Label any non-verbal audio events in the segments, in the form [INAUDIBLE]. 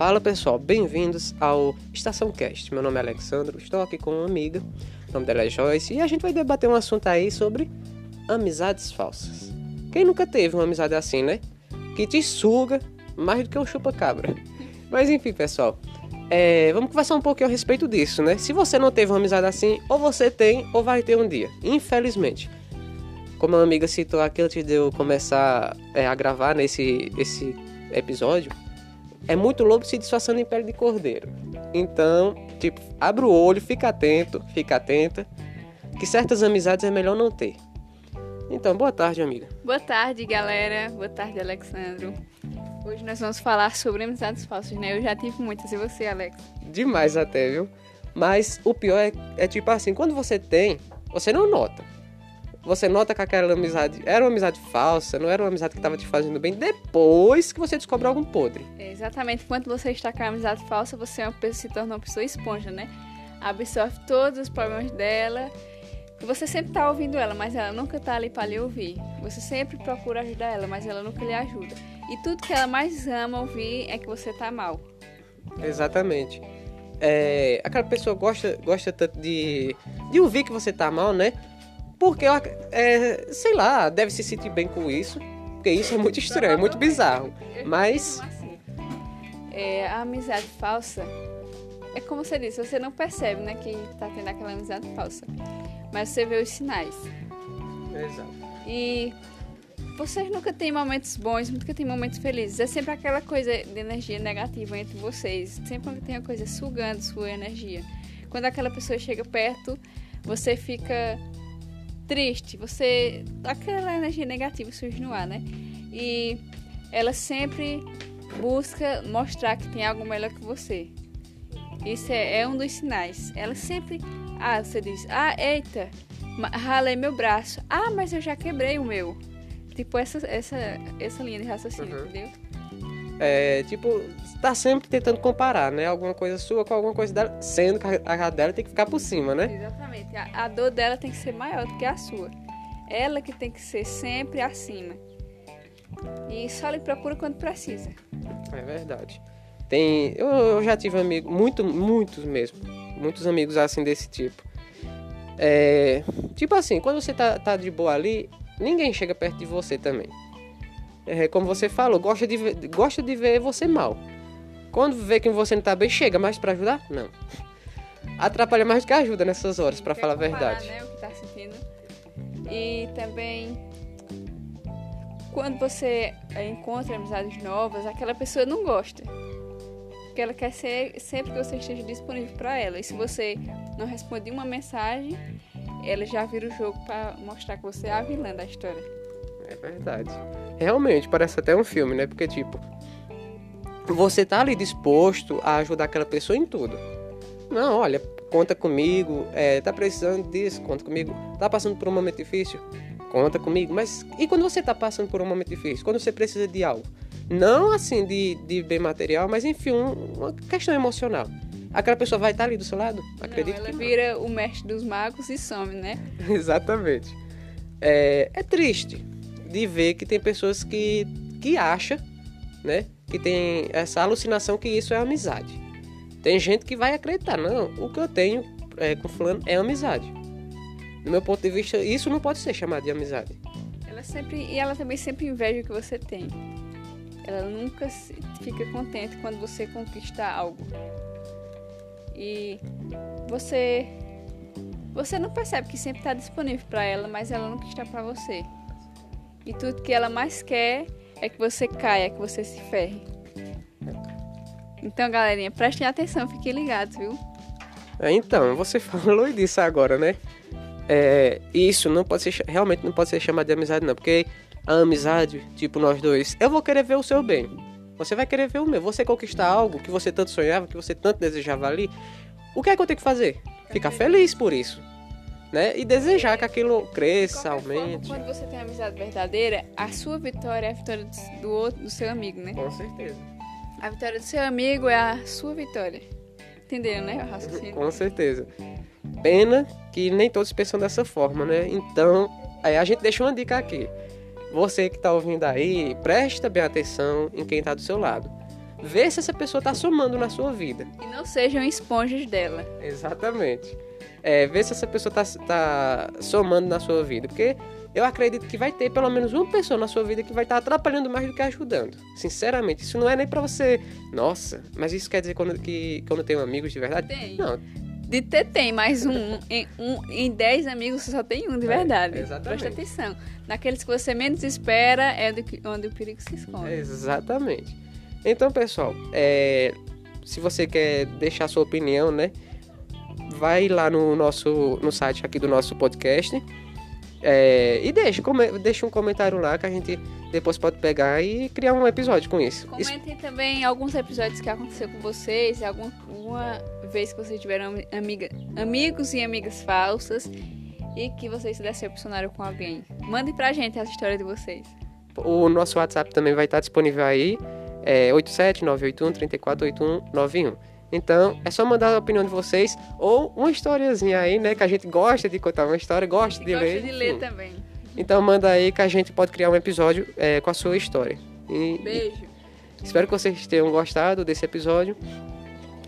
Fala pessoal, bem-vindos ao Estação Cast. Meu nome é Alexandro, estou aqui com uma amiga, o nome dela é Joyce, e a gente vai debater um assunto aí sobre amizades falsas. Quem nunca teve uma amizade assim, né? Que te suga mais do que um chupa-cabra. Mas enfim, pessoal, é, vamos conversar um pouquinho a respeito disso, né? Se você não teve uma amizade assim, ou você tem, ou vai ter um dia. Infelizmente. Como a amiga citou aqui antes de eu começar é, a gravar nesse esse episódio, é muito lobo se disfarçando em pele de cordeiro. Então, tipo, abre o olho, fica atento, fica atenta, que certas amizades é melhor não ter. Então, boa tarde, amiga. Boa tarde, galera. Boa tarde, Alexandro. Hoje nós vamos falar sobre amizades falsas, né? Eu já tive muitas, e você, Alex? Demais até, viu? Mas o pior é, é tipo assim, quando você tem, você não nota você nota que aquela amizade era uma amizade falsa, não era uma amizade que estava te fazendo bem, depois que você descobre algum podre. É, exatamente. Quando você está com a amizade falsa, você é uma pessoa, se torna uma pessoa esponja, né? Absorve todos os problemas dela. Você sempre está ouvindo ela, mas ela nunca está ali para lhe ouvir. Você sempre procura ajudar ela, mas ela nunca lhe ajuda. E tudo que ela mais ama ouvir é que você está mal. Exatamente. É, aquela pessoa gosta, gosta tanto de, de ouvir que você está mal, né? Porque, é, sei lá, deve se sentir bem com isso. Porque isso é muito estranho, é muito bizarro. Mas. É, a amizade falsa é como você disse, você não percebe, né, que tá tendo aquela amizade falsa. Mas você vê os sinais. Exato. E vocês nunca têm momentos bons, nunca têm momentos felizes. É sempre aquela coisa de energia negativa entre vocês. Sempre tem uma coisa sugando sua energia. Quando aquela pessoa chega perto, você fica triste, você. aquela energia negativa surge no ar, né? E ela sempre busca mostrar que tem algo melhor que você. Isso é, é um dos sinais. Ela sempre. Ah, você diz, ah, eita, ralei meu braço. Ah, mas eu já quebrei o meu. Tipo, essa, essa, essa linha de raciocínio, uhum. entendeu? É, tipo, tá sempre tentando comparar, né? Alguma coisa sua com alguma coisa dela, sendo que a dela tem que ficar por cima, né? Exatamente. A, a dor dela tem que ser maior do que a sua. Ela que tem que ser sempre acima. E só lhe procura quando precisa. É verdade. Tem, eu, eu já tive amigos, muito, muitos mesmo, muitos amigos assim desse tipo. É, tipo assim, quando você tá, tá de boa ali, ninguém chega perto de você também é, como você falou, gosta de, ver, gosta de ver você mal. Quando vê que você não tá bem, chega mais para ajudar? Não. [LAUGHS] Atrapalha mais do que ajuda nessas horas, para falar a verdade. Né, o que tá sentindo. E também quando você encontra amizades novas, aquela pessoa não gosta. Porque ela quer ser sempre que você esteja disponível para ela. E se você não responde uma mensagem, ela já vira o jogo para mostrar que você é a vilã da história. É verdade. Realmente, parece até um filme, né? Porque, tipo, você tá ali disposto a ajudar aquela pessoa em tudo. Não, olha, conta comigo, é, tá precisando disso, conta comigo. Tá passando por um momento difícil? Conta comigo. Mas e quando você tá passando por um momento difícil? Quando você precisa de algo? Não assim de, de bem material, mas enfim, um, uma questão emocional. Aquela pessoa vai estar tá ali do seu lado? Acredito não, ela que vira o mestre dos magos e some, né? [LAUGHS] Exatamente. É, é triste de ver que tem pessoas que, que acham, né? Que tem essa alucinação que isso é amizade. Tem gente que vai acreditar, não, o que eu tenho é, com fulano é amizade. Do meu ponto de vista, isso não pode ser chamado de amizade. Ela sempre e ela também sempre inveja o que você tem. Ela nunca fica contente quando você conquista algo. E você você não percebe que sempre está disponível para ela, mas ela nunca está para você. E tudo que ela mais quer é que você caia, que você se ferre. Então, galerinha, prestem atenção, fiquem ligados, viu? É, então, você [LAUGHS] falou disso agora, né? É, isso não pode ser, realmente não pode ser chamado de amizade, não, porque a amizade, tipo nós dois, eu vou querer ver o seu bem. Você vai querer ver o meu. Você conquistar algo que você tanto sonhava, que você tanto desejava ali. O que é que eu tenho que fazer? Ficar feliz por isso né? E desejar que aquilo cresça, aumente. Forma, quando você tem amizade verdadeira, a sua vitória é a vitória do outro, do seu amigo, né? Com certeza. A vitória do seu amigo é a sua vitória. Entenderam, né? O raciocínio. Com certeza. Pena que nem todos pensam dessa forma, né? Então, aí a gente deixa uma dica aqui. Você que está ouvindo aí, presta bem atenção em quem está do seu lado. Vê se essa pessoa tá somando na sua vida. E não sejam esponjas dela. Exatamente. É, vê se essa pessoa tá, tá somando na sua vida. Porque eu acredito que vai ter pelo menos uma pessoa na sua vida que vai estar atrapalhando mais do que ajudando. Sinceramente, isso não é nem pra você. Nossa, mas isso quer dizer quando, que quando tenho amigos de verdade? Tem. Não, De ter tem, mas um, em, um, em 10 amigos você só tem um de É, verdade. exatamente. Presta atenção. Naqueles que você menos espera é do que- onde o perigo se esconde. Exatamente. Então, pessoal, é, se você quer deixar sua opinião, né? Vai lá no nosso no site aqui do nosso podcast é, e deixa, come- deixa um comentário lá que a gente depois pode pegar e criar um episódio com isso. Isso- Comentem também alguns episódios que aconteceu com vocês, algum- alguma vez que vocês tiveram amiga, amigos e amigas falsas e que vocês se decepcionaram com alguém. Mandem pra gente essa história de vocês. O nosso WhatsApp também vai estar disponível aí, é 87981-348191. Então, é só mandar a opinião de vocês ou uma historiazinha aí, né? Que a gente gosta de contar uma história, gosta de Gosto ler. de ler também. Então manda aí que a gente pode criar um episódio é, com a sua história. E- Beijo. e espero que vocês tenham gostado desse episódio.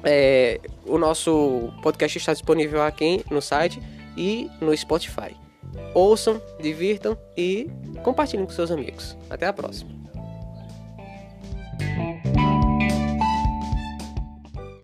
É, o nosso podcast está disponível aqui no site e no Spotify. Ouçam, divirtam e compartilhem com seus amigos. Até a próxima.